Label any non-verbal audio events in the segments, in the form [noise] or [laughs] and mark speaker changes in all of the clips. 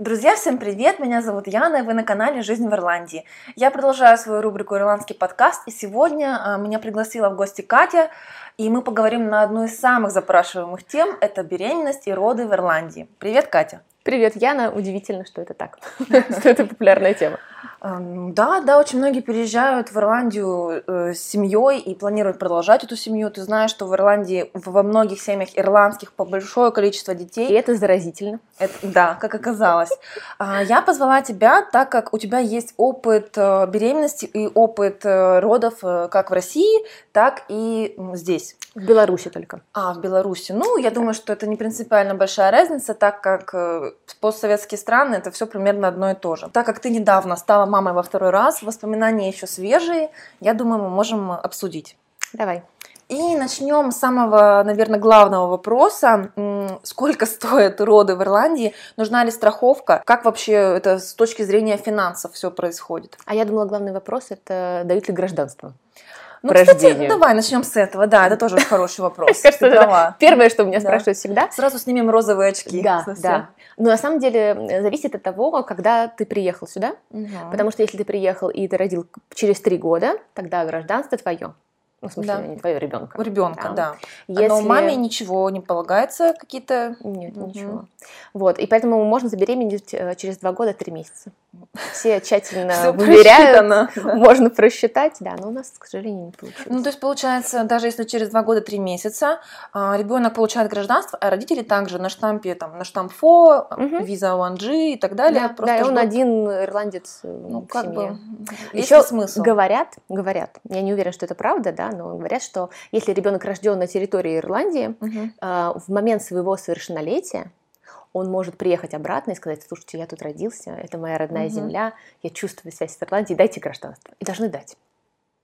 Speaker 1: Друзья, всем привет! Меня зовут Яна, и вы на канале «Жизнь в Ирландии». Я продолжаю свою рубрику «Ирландский подкаст», и сегодня а, меня пригласила в гости Катя, и мы поговорим на одну из самых запрашиваемых тем – это беременность и роды в Ирландии. Привет, Катя!
Speaker 2: Привет, Яна. Удивительно, что это так, [laughs] что это популярная тема.
Speaker 1: Да, да, очень многие переезжают в Ирландию э, с семьей и планируют продолжать эту семью. Ты знаешь, что в Ирландии во многих семьях ирландских по большое количество детей.
Speaker 2: И это заразительно.
Speaker 1: Это, да, как оказалось. А, я позвала тебя, так как у тебя есть опыт э, беременности и опыт э, родов как в России, так и здесь.
Speaker 2: В Беларуси только.
Speaker 1: А, в Беларуси. Ну, я думаю, что это не принципиально большая разница, так как постсоветские страны это все примерно одно и то же. Так как ты недавно стала мамой во второй раз, воспоминания еще свежие, я думаю, мы можем обсудить.
Speaker 2: Давай.
Speaker 1: И начнем с самого, наверное, главного вопроса. Сколько стоят роды в Ирландии? Нужна ли страховка? Как вообще это с точки зрения финансов все происходит?
Speaker 2: А я думала, главный вопрос это дают ли гражданство?
Speaker 1: Ну, кстати, давай начнем с этого. Да, это тоже хороший вопрос.
Speaker 2: Первое, что меня спрашивают всегда.
Speaker 1: Сразу снимем розовые очки.
Speaker 2: Да, да. Но на самом деле зависит от того, когда ты приехал сюда. Потому что если ты приехал и ты родил через три года, тогда гражданство твое. Ну, в смысле, да. не твоего ребенка.
Speaker 1: У ребенка, да. да. Если... Но маме ничего не полагается, какие-то...
Speaker 2: Нет, угу. ничего. Вот, и поэтому можно забеременеть э, через два года, три месяца. Все тщательно [laughs] выверяют, [laughs] можно просчитать, да, но у нас, к сожалению, не получилось.
Speaker 1: Ну, то есть, получается, даже если через два года, три месяца а, ребенок получает гражданство, а родители также на штампе, там, на штамп ФО, угу. виза 1G и так далее.
Speaker 2: Да, да и он один ирландец э, ну,
Speaker 1: как
Speaker 2: семье.
Speaker 1: бы, Еще смысл.
Speaker 2: говорят, говорят, я не уверена, что это правда, да, но говорят, что если ребенок рожден на территории Ирландии, угу. в момент своего совершеннолетия он может приехать обратно и сказать, слушайте, я тут родился, это моя родная угу. земля, я чувствую связь с Ирландией, дайте гражданство. И должны дать.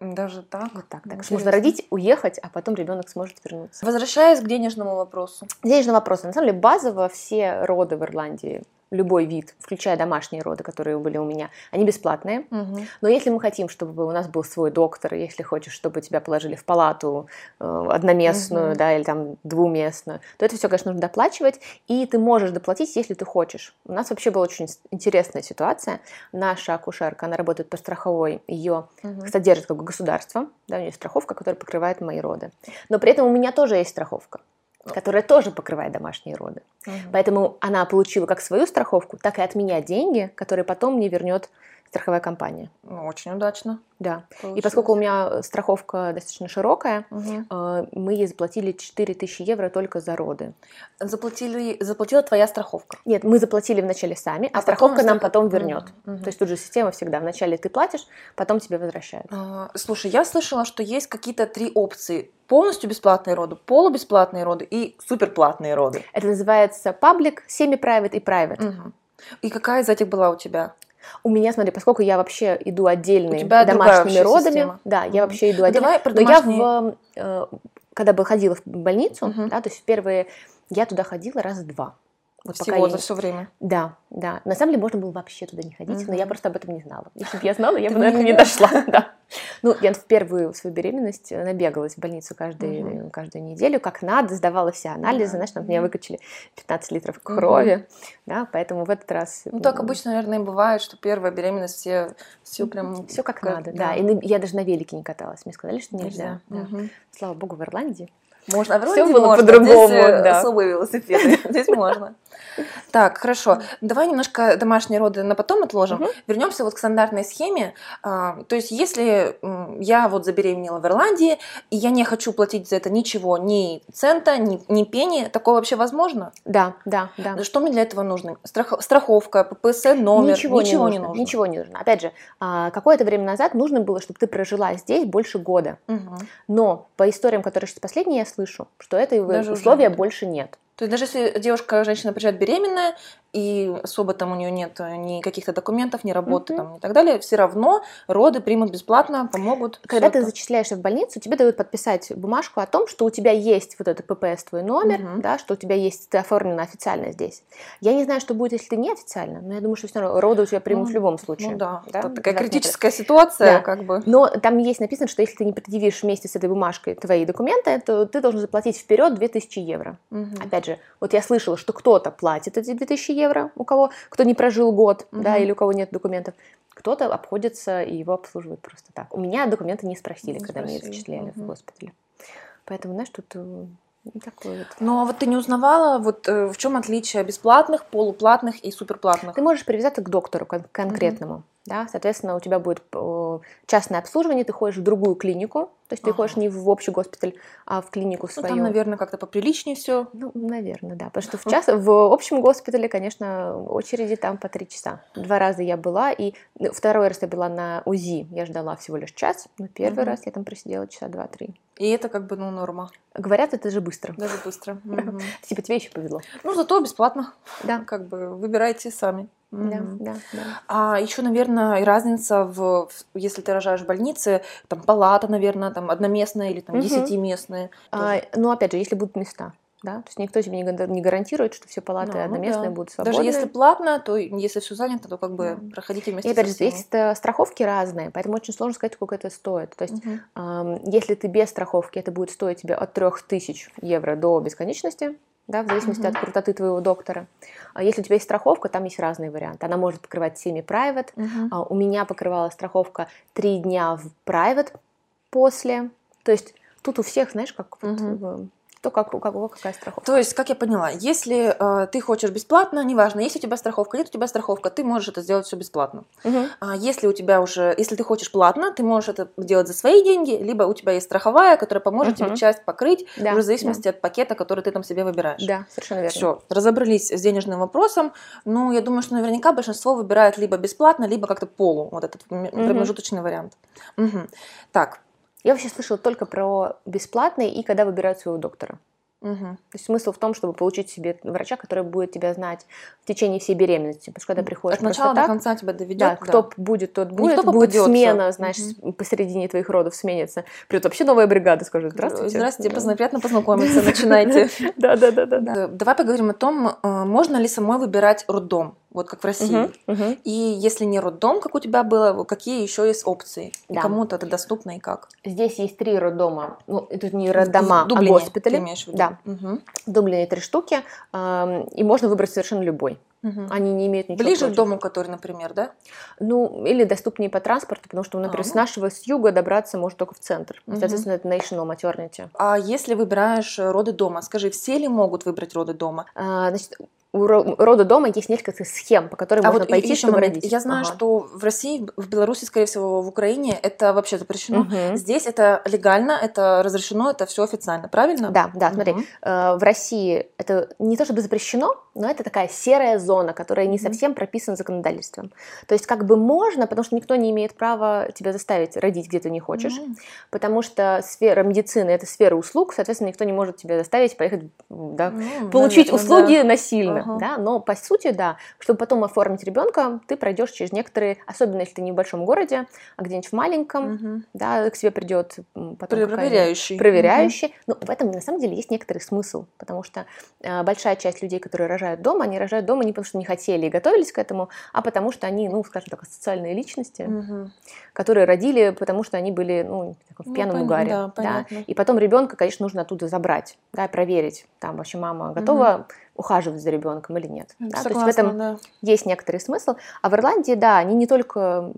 Speaker 1: Даже так?
Speaker 2: Вот так. так. Можно родить, уехать, а потом ребенок сможет вернуться.
Speaker 1: Возвращаясь к денежному вопросу.
Speaker 2: Денежный вопрос. На самом деле базово все роды в Ирландии любой вид, включая домашние роды, которые были у меня, они бесплатные. Угу. Но если мы хотим, чтобы у нас был свой доктор, если хочешь, чтобы тебя положили в палату э, одноместную, угу. да, или там двуместную, то это все, конечно, нужно доплачивать, и ты можешь доплатить, если ты хочешь. У нас вообще была очень интересная ситуация. Наша акушерка, она работает по страховой, ее угу. содержит как бы государство, да, у нее страховка, которая покрывает мои роды. Но при этом у меня тоже есть страховка которая тоже покрывает домашние роды. Угу. Поэтому она получила как свою страховку, так и от меня деньги, которые потом мне вернет страховая компания.
Speaker 1: Ну, очень удачно.
Speaker 2: Да. Получилось. И поскольку у меня страховка достаточно широкая, угу. мы ей заплатили 4000 евро только за роды.
Speaker 1: Заплатили, заплатила твоя страховка?
Speaker 2: Нет, мы заплатили вначале сами, а, а страховка нам потом вернет. Угу. То есть тут же система всегда. Вначале ты платишь, потом тебе возвращают.
Speaker 1: А, слушай, я слышала, что есть какие-то три опции. Полностью бесплатные роды, полубесплатные роды и суперплатные роды.
Speaker 2: Это называется паблик, semi-private и private.
Speaker 1: Угу. И какая из этих была у тебя?
Speaker 2: У меня, смотри, поскольку я вообще иду отдельными домашними родами, система. да, я вообще иду отдельно. Давай про домашние... Но я в, э, когда бы ходила в больницу, угу. да, то есть в первые, я туда ходила раз два.
Speaker 1: Вот Всего пока за я... все время?
Speaker 2: Да, да. На самом деле можно было вообще туда не ходить, угу. но я просто об этом не знала. Если бы я знала, я бы, наверное, не дошла. [laughs] Да. Ну, я в первую свою беременность набегалась в больницу каждую, угу. каждую неделю, как надо, сдавала все анализы, да. знаешь, там меня выкачали 15 литров крови, угу. да, поэтому в этот раз...
Speaker 1: Ну, так обычно, наверное, бывает, что первая беременность все, все прям...
Speaker 2: Все как, как надо, да. да. И я даже на велике не каталась, мне сказали, что нельзя. нельзя. Да. Угу. Слава богу, в Ирландии
Speaker 1: можно, а Все было по-другому, э, да. особые велосипеды. Здесь можно. Так, хорошо. Давай немножко домашние роды на потом отложим. Угу. Вернемся вот к стандартной схеме. А, то есть, если я вот забеременела в Ирландии, и я не хочу платить за это ничего, ни цента, ни, ни пени, такое вообще возможно?
Speaker 2: Да, да, да.
Speaker 1: Что мне для этого нужно? Страх, страховка, ППСН, номер?
Speaker 2: Ничего, ничего не, нужно. не нужно. Ничего не нужно. Опять же, а, какое-то время назад нужно было, чтобы ты прожила здесь больше года. Угу. Но по историям, которые сейчас последние я слышу, что это Даже условия больше нет.
Speaker 1: То есть даже если девушка, женщина приезжает беременная, и особо там у нее нет э, ни каких-то документов, ни работы mm-hmm. там и так далее, все равно роды примут бесплатно, помогут.
Speaker 2: Когда ты зачисляешься в больницу, тебе дают подписать бумажку о том, что у тебя есть вот этот ППС твой номер, mm-hmm. да, что у тебя есть, ты оформлена официально здесь. Я не знаю, что будет, если ты не официально, но я думаю, что все равно роды у тебя примут mm-hmm. в любом случае.
Speaker 1: Ну да, да? это такая критическая ситуация, да. как бы.
Speaker 2: Но там есть написано, что если ты не предъявишь вместе с этой бумажкой твои документы, то ты должен заплатить вперед 2000 евро. Mm-hmm. Опять же, вот я слышала, что кто-то платит эти 2000 евро, евро, у кого, кто не прожил год, угу. да, или у кого нет документов. Кто-то обходится и его обслуживает просто так. У меня документы не спросили, не когда спросили. меня зачисляли угу. в госпитале. Поэтому, знаешь, тут э,
Speaker 1: Такой вот. Ну а вот ты не узнавала, вот э, в чем отличие бесплатных, полуплатных и суперплатных?
Speaker 2: Ты можешь привязаться к доктору кон- конкретному. Угу. Да, соответственно, у тебя будет э, частное обслуживание, ты ходишь в другую клинику, то есть ага. ты ходишь не в общий госпиталь, а в клинику свою.
Speaker 1: Ну, там, наверное, как-то поприличнее все.
Speaker 2: Ну, наверное, да. Потому что в, [laughs] час, в общем госпитале, конечно, очереди там по три часа. Два раза я была, и ну, второй раз я была на УЗИ, я ждала всего лишь час, но первый угу. раз я там просидела часа два-три.
Speaker 1: И это как бы, ну, норма.
Speaker 2: Говорят, это же быстро.
Speaker 1: Даже быстро. [laughs]
Speaker 2: Типа тебе еще повезло.
Speaker 1: Ну, зато бесплатно. Да. Как бы выбирайте сами. Да, да, да. А еще, наверное, и разница в, если ты рожаешь в больнице, там палата, наверное, там одноместная или там десятиместная.
Speaker 2: А, ну, опять же, если будут места. Да? То есть никто тебе не гарантирует, что все палаты ну, одноместные ну, да. будут свободны.
Speaker 1: Даже если платно, то если все занято, то как бы да. проходите вместе
Speaker 2: И опять же, здесь страховки разные, поэтому очень сложно сказать, сколько это стоит. То есть угу. э, если ты без страховки, это будет стоить тебе от 3000 евро до бесконечности, да, в зависимости mm-hmm. от крутоты твоего доктора. А если у тебя есть страховка, там есть разные варианты. Она может покрывать semi-private. Mm-hmm. А у меня покрывала страховка три дня в private после. То есть тут у всех, знаешь, как mm-hmm. вот, то как, у кого какая страховка.
Speaker 1: То есть, как я поняла, если э, ты хочешь бесплатно, неважно, есть у тебя страховка, нет у тебя страховка, ты можешь это сделать все бесплатно. Угу. А если у тебя уже, если ты хочешь платно, ты можешь это делать за свои деньги, либо у тебя есть страховая, которая поможет угу. тебе часть покрыть, да, уже в зависимости да. от пакета, который ты там себе выбираешь.
Speaker 2: Да, совершенно верно.
Speaker 1: Все, разобрались с денежным вопросом. Ну, я думаю, что наверняка большинство выбирает либо бесплатно, либо как-то полу, вот этот угу. промежуточный вариант. Угу. Так,
Speaker 2: я вообще слышала только про бесплатные и когда выбирают своего доктора. Угу. То есть смысл в том, чтобы получить себе врача, который будет тебя знать в течение всей беременности. Потому что когда приходишь
Speaker 1: От начала
Speaker 2: так,
Speaker 1: до конца тебя доведет.
Speaker 2: Да, кто да. будет, тот будет. Никто будет смена, знаешь, угу. посередине твоих родов сменится. Придет вообще новая бригада, скажет, здравствуйте.
Speaker 1: Здравствуйте, да. приятно познакомиться, [laughs] начинайте.
Speaker 2: Да, да, да, да.
Speaker 1: Давай поговорим о том, э, можно ли самой выбирать роддом вот как в России. Uh-huh, uh-huh. И если не роддом, как у тебя было, какие еще есть опции? Да. И кому-то это доступно и как?
Speaker 2: Здесь есть три роддома. Ну, это не роддома, в Дублине, а госпитали. Ты имеешь в виду? Да. Угу. В Дублине три штуки. И можно выбрать совершенно любой. Угу. Они не имеют ничего
Speaker 1: Ближе
Speaker 2: против.
Speaker 1: к дому, который, например, да?
Speaker 2: Ну, или доступнее по транспорту, потому что, например, а, ну. с нашего с юга добраться может только в центр. Угу. Соответственно, это national maternity.
Speaker 1: А если выбираешь роды дома, скажи, все ли могут выбрать роды дома?
Speaker 2: А, значит, у рода дома есть несколько схем, по которым а можно вот пойти, чтобы момент. родить.
Speaker 1: Я знаю, ага. что в России, в Беларуси, скорее всего, в Украине это вообще запрещено. Угу. Здесь это легально, это разрешено, это все официально, правильно?
Speaker 2: Да, да, смотри. Угу. В России это не то чтобы запрещено, но это такая серая зона, которая не совсем прописана законодательством. То есть как бы можно, потому что никто не имеет права тебя заставить родить, где ты не хочешь, угу. потому что сфера медицины это сфера услуг, соответственно, никто не может тебя заставить поехать, да, ну, получить наверное, услуги да. насильно uh да, но по сути, да, чтобы потом оформить ребенка, ты пройдешь через некоторые, особенно если ты не в большом городе, а где-нибудь в маленьком, uh да, к тебе придет
Speaker 1: потом проверяющий,
Speaker 2: проверяющий. uh Но в этом на самом деле есть некоторый смысл, потому что э, большая часть людей, которые рожают дома, они рожают дома не потому что не хотели и готовились к этому, а потому что они, ну, скажем так, социальные личности, uh которые родили, потому что они были, ну, в ну, пьяном ну, угаре, да, да, и потом ребенка, конечно, нужно оттуда забрать, да, проверить, там вообще мама готова uh ухаживать за ребенком или нет. Да? Согласна, То есть в этом да. есть некоторый смысл. А в Ирландии, да, они не только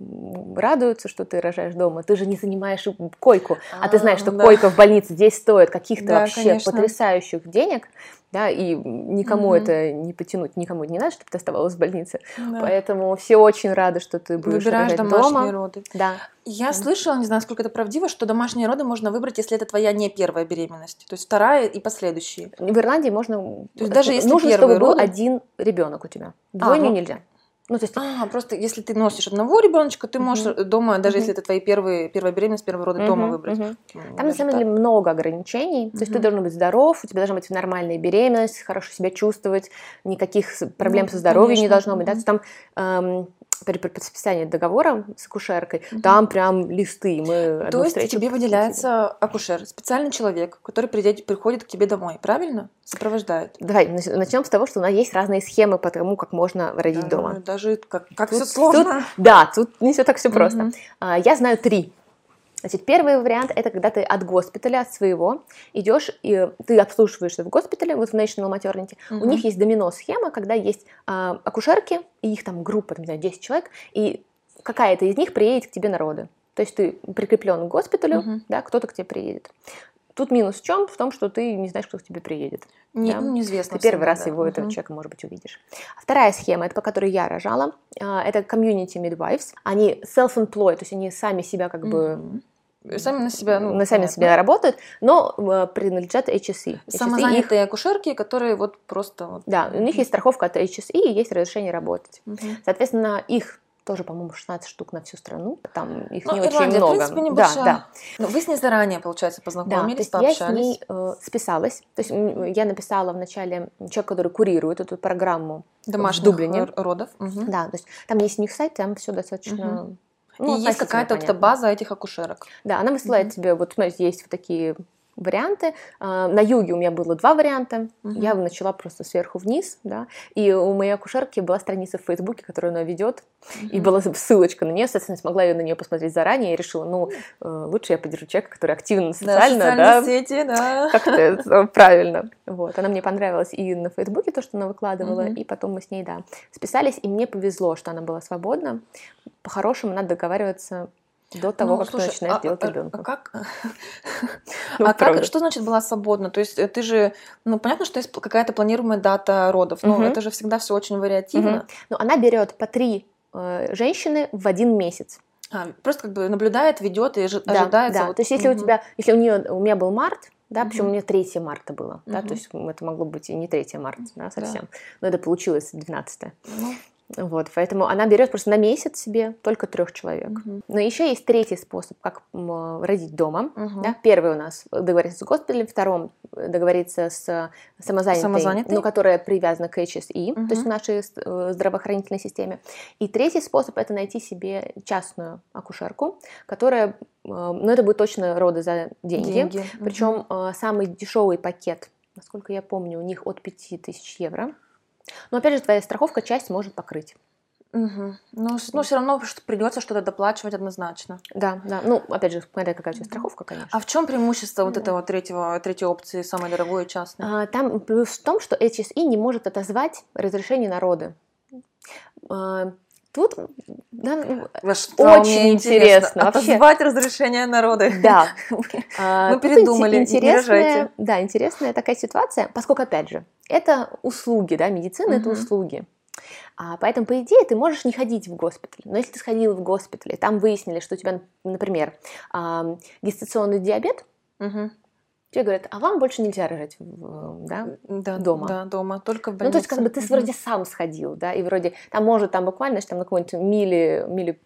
Speaker 2: радуются, что ты рожаешь дома, ты же не занимаешь койку, а, а ты знаешь, что да. койка в больнице здесь стоит каких-то да, вообще конечно. потрясающих денег да, и никому mm-hmm. это не потянуть, никому не надо, чтобы ты оставалась в больнице. Да. Поэтому все очень рады, что ты будешь
Speaker 1: Выбираешь домашние
Speaker 2: дома.
Speaker 1: роды.
Speaker 2: Да.
Speaker 1: Я да. слышала, не знаю, сколько это правдиво, что домашние роды можно выбрать, если это твоя не первая беременность, то есть вторая и последующие.
Speaker 2: В Ирландии можно. То есть даже если нужно, чтобы роды... был один ребенок у тебя. Двойню а, ну... нельзя.
Speaker 1: Ну, то есть... А, просто если ты носишь одного ребеночка, ты можешь uh-huh. дома, даже uh-huh. если это твои первые, первая беременность, первого рода, uh-huh. дома выбрать. Uh-huh.
Speaker 2: Там, на самом деле, много ограничений. Uh-huh. То есть ты должен быть здоров, у тебя должна быть нормальная беременность, хорошо себя чувствовать, никаких проблем ну, со здоровьем конечно. не должно быть. Uh-huh. Да? То есть там эм, при подписании договора с акушеркой, угу. там прям листы. Мы
Speaker 1: То есть тебе выделяется акушер, специальный человек, который придет, приходит к тебе домой, правильно? Сопровождает.
Speaker 2: Давай начнем с того, что у нас есть разные схемы по тому, как можно родить да, дома.
Speaker 1: Даже как, как тут, все сложно.
Speaker 2: Тут, да, тут не все так все просто. Угу. Я знаю три Значит, первый вариант это когда ты от госпиталя, от своего, идешь, и ты обслуживаешься в госпитале, вот в National Maternity. Угу. У них есть домино-схема, когда есть а, акушерки, и их там группа, там, не знаю, 10 человек, и какая-то из них приедет к тебе на роды. То есть ты прикреплен к госпиталю, угу. да, кто-то к тебе приедет. Тут минус в чем? В том, что ты не знаешь, кто к тебе приедет.
Speaker 1: Не, да? ну, неизвестно.
Speaker 2: Ты первый раз да. его, угу. этого человека, может быть, увидишь. А вторая схема, это по которой я рожала, а, это community midwives. Они self-employed, то есть они сами себя как бы
Speaker 1: сами на себя,
Speaker 2: ну, на сами на себя работают, но э, принадлежат HSE.
Speaker 1: Самозанятые их... акушерки, которые вот просто... Вот...
Speaker 2: Да, у них есть страховка от HSE и есть разрешение работать. Угу. Соответственно, их тоже, по-моему, 16 штук на всю страну. Там их ну, не Ирландия, очень много. В
Speaker 1: принципе, небольшая. Да, да. Но вы с ней заранее, получается, познакомились,
Speaker 2: да, то есть пообщались. Я с ней э, списалась. То есть я написала вначале человек, который курирует эту программу
Speaker 1: Домашних
Speaker 2: в Дублине.
Speaker 1: родов.
Speaker 2: Угу. Да, то есть там есть у них сайт, там все достаточно угу.
Speaker 1: Ну, и есть какая-то вот база этих акушерок.
Speaker 2: Да, она высылает mm-hmm. тебе, вот смотрите, есть вот такие варианты. А, на юге у меня было два варианта. Угу. Я начала просто сверху вниз, да. И у моей акушерки была страница в Фейсбуке, которую она ведет, угу. и была ссылочка на нее, соответственно, смогла я на нее посмотреть заранее. И решила, ну, э, лучше я поддержу человека, который активно социально, да,
Speaker 1: да сети, да.
Speaker 2: Как это правильно. Вот, она мне понравилась и на Фейсбуке то, что она выкладывала, угу. и потом мы с ней, да, списались, и мне повезло, что она была свободна. По-хорошему надо договариваться до того, ну, как слушай, ты начинаешь а, делать а, ребенка.
Speaker 1: А как? [laughs] ну, а как? Что значит была свободна? То есть э, ты же, ну понятно, что есть какая-то планируемая дата родов, но угу. это же всегда все очень вариативно. Угу.
Speaker 2: Ну она берет по три э, женщины в один месяц.
Speaker 1: А, просто как бы наблюдает, ведет и ожидает. Да,
Speaker 2: да. Вот... То есть если угу. у тебя, если у нее, у меня был март, да, угу. причем у меня 3 марта было, угу. да, то есть это могло быть и не 3 марта, да, совсем, да. но это получилось 12. Ну, вот, поэтому она берет просто на месяц себе только трех человек. Угу. Но еще есть третий способ, как родить дома. Угу. Да? Первый у нас договориться с госпиталем, втором договориться с самозанятой, самозанятой? но которая привязана к HSE, угу. то есть в нашей э, здравоохранительной системе. И третий способ это найти себе частную акушерку, которая, э, ну это будет точно роды за деньги, деньги. причем угу. самый дешевый пакет, насколько я помню, у них от 5000 евро. Но опять же, твоя страховка часть может покрыть.
Speaker 1: Угу. Ну, ну, все равно что придется что-то доплачивать однозначно.
Speaker 2: Да, да. Ну, опять же, смотря какая у тебя страховка, конечно.
Speaker 1: А в чем преимущество вот этого третьего, третьей опции, самой дорогой и частной?
Speaker 2: А, там плюс в том, что HSE не может отозвать разрешение на роды. А, тут да,
Speaker 1: ну, что очень интересно. интересно. Отозвать разрешение на роды.
Speaker 2: Да. [laughs] [laughs]
Speaker 1: А, Мы передумали, интересная,
Speaker 2: Да, интересная такая ситуация, поскольку, опять же, это услуги, да, медицина угу. это услуги. А, поэтому, по идее, ты можешь не ходить в госпиталь. Но если ты сходил в госпиталь, там выяснили, что у тебя, например, а, гестационный диабет, угу. Тебе говорят, а вам больше нельзя рожать да,
Speaker 1: да,
Speaker 2: дома.
Speaker 1: Да, дома, только в больнице.
Speaker 2: Ну, то есть, как бы ты угу. вроде сам сходил, да, и вроде, там может, там буквально, значит, там на какой-нибудь мили, мили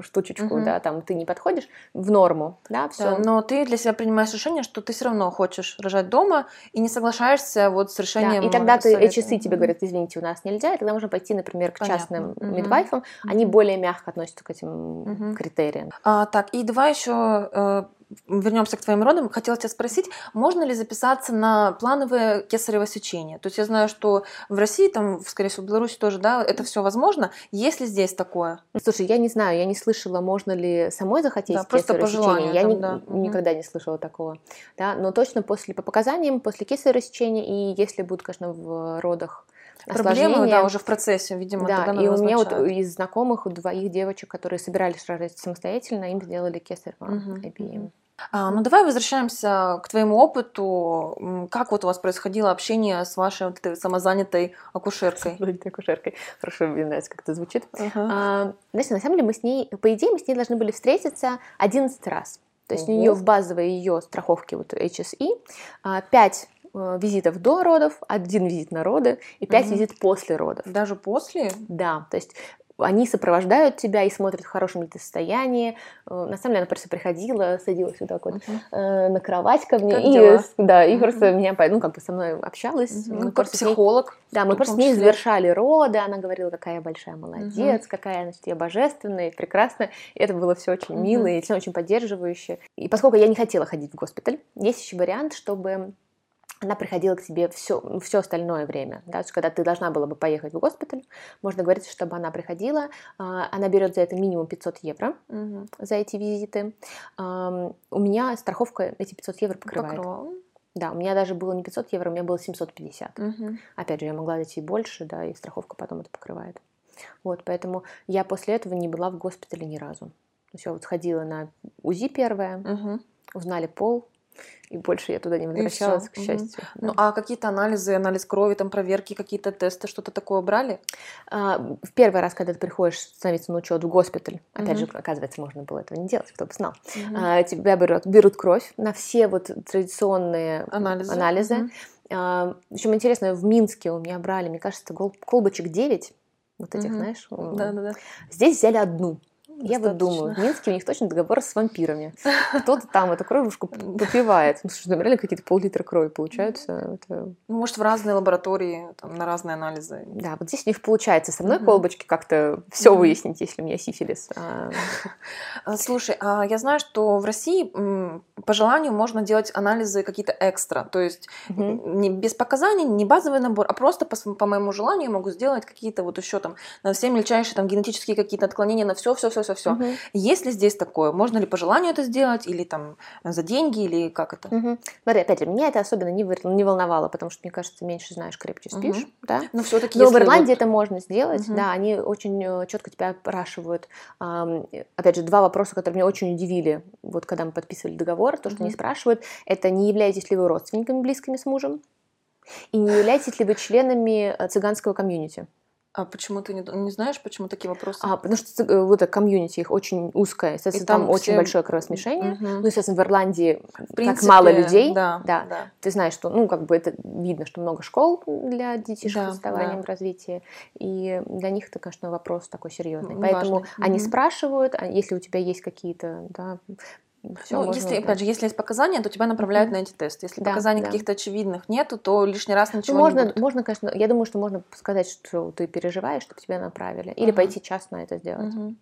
Speaker 2: штучечку, угу. да, там ты не подходишь в норму, да, все. Да,
Speaker 1: но ты для себя принимаешь решение, что ты все равно хочешь рожать дома и не соглашаешься вот с решением.
Speaker 2: Да, и тогда ты HSC тебе говорят, извините, у нас нельзя, и тогда можно пойти, например, к Понятно. частным угу. мидвайфам, они более мягко относятся к этим угу. критериям.
Speaker 1: А, так, и давай еще э, вернемся к твоим родам, хотела тебя спросить, можно ли записаться на плановое кесарево сечение? То есть я знаю, что в России, там, скорее всего, в Беларуси тоже, да, это все возможно. Есть ли здесь такое?
Speaker 2: Слушай, я не знаю, я не слышала, можно ли самой захотеть да,
Speaker 1: просто по желанию,
Speaker 2: Я
Speaker 1: там,
Speaker 2: ни,
Speaker 1: да.
Speaker 2: никогда не слышала такого. Да, но точно после, по показаниям, после кесарево сечения, и если будут, конечно, в родах
Speaker 1: Проблемы, да, уже в процессе, видимо,
Speaker 2: Да, и у меня вот из знакомых у двоих девочек, которые собирались рожать самостоятельно, им сделали кесарево угу.
Speaker 1: А, ну давай возвращаемся к твоему опыту. Как вот у вас происходило общение с вашей вот этой самозанятой акушеркой? [laughs]
Speaker 2: Самозанятой акушеркой. Хорошо, мне нравится, как это звучит. Uh-huh. А, знаете, на самом деле мы с ней, по идее, мы с ней должны были встретиться 11 раз. То есть uh-huh. у нее в базовой ее страховке вот HSE 5 э, визитов до родов, один визит на роды и пять угу. визитов после родов.
Speaker 1: Даже после?
Speaker 2: Да, то есть они сопровождают тебя и смотрят, в хорошем ли ты состоянии. Э, на самом деле она просто приходила, садилась вот так вот uh-huh. на кровать ко мне. Как и, дела? Да, и uh-huh. просто меня, ну, как бы со мной общалась.
Speaker 1: Uh-huh. Ну, как психолог.
Speaker 2: Ней, да, мы просто с ней завершали роды, она говорила, какая я большая молодец, uh-huh. какая, значит, я божественная, прекрасная. И это было все очень uh-huh. мило и все очень поддерживающе. И поскольку я не хотела ходить в госпиталь, есть еще вариант, чтобы она приходила к тебе все, все остальное время. Да? То есть, когда ты должна была бы поехать в госпиталь, можно говорить, чтобы она приходила. А, она берет за это минимум 500 евро угу. за эти визиты. У меня страховка эти 500 евро покрывает. Покрывала. Да, у меня даже было не 500 евро, у меня было 750. Угу. Опять же, я могла дойти больше, да, и страховка потом это покрывает. Вот, поэтому я после этого не была в госпитале ни разу. То есть я вот сходила на УЗИ первое, угу. узнали пол, и больше я туда не возвращалась, к счастью.
Speaker 1: Да. Ну, а какие-то анализы, анализ крови, там проверки, какие-то тесты, что-то такое брали?
Speaker 2: А, в первый раз, когда ты приходишь становиться на учет в госпиталь, опять угу. же, оказывается, можно было этого не делать, кто бы знал. Угу. А, тебя берут, берут кровь на все вот традиционные анализы. анализы. Угу. А, причем интересно, в Минске у меня брали, мне кажется, колбочек 9, вот этих, угу. знаешь. Да, да, да. Здесь взяли одну. Я вот думаю, в Минске у них точно договор с вампирами. [laughs] Кто-то там эту кровушку попивает. Ну, слушай, там реально какие-то пол-литра крови получаются.
Speaker 1: Это... Ну, может, в разные лаборатории, там, на разные анализы.
Speaker 2: Да, вот здесь у них получается со мной колбочки как-то все выяснить, если у меня сифилис. А,
Speaker 1: а, слушай, а я знаю, что в России по желанию можно делать анализы какие-то экстра. То есть не без показаний, не базовый набор, а просто по, моему желанию могу сделать какие-то вот еще там на все мельчайшие там генетические какие-то отклонения, на все, все, все, все, все. Угу. Есть ли здесь такое? Можно ли по желанию это сделать, или там за деньги, или как это?
Speaker 2: Угу. Смотри, опять же, меня это особенно не, не волновало, потому что, мне кажется, меньше знаешь, крепче спишь. Угу. Да? Но все-таки. Но в Ирландии вот... это можно сделать, угу. да, они очень э, четко тебя опрашивают. Опять же, два вопроса, которые меня очень удивили, вот когда мы подписывали договор, то, что угу. они спрашивают, это не являетесь ли вы родственниками близкими с мужем? И не являетесь ли вы членами э, цыганского комьюнити?
Speaker 1: А почему ты не, не знаешь, почему такие вопросы?
Speaker 2: А, потому что э, вот это комьюнити их очень узкое, естественно, там, там очень большое кровосмешение. Угу. Ну, естественно, в Ирландии в принципе, так мало людей. Да, да. да. Ты знаешь, что, ну, как бы это видно, что много школ для детишек да, с отставанием да. в развитии. И для них это, конечно, вопрос такой серьезный. Важный. Поэтому угу. они спрашивают, а если у тебя есть какие-то да,
Speaker 1: все ну, если, опять же, если есть показания, то тебя направляют mm-hmm. на эти тесты. Если да, показаний да. каких-то очевидных нету, то лишний раз ничего
Speaker 2: ну, можно,
Speaker 1: не будет.
Speaker 2: Можно, конечно, я думаю, что можно сказать, что ты переживаешь, чтобы тебя направили. Или mm-hmm. пойти частно это сделать. Mm-hmm.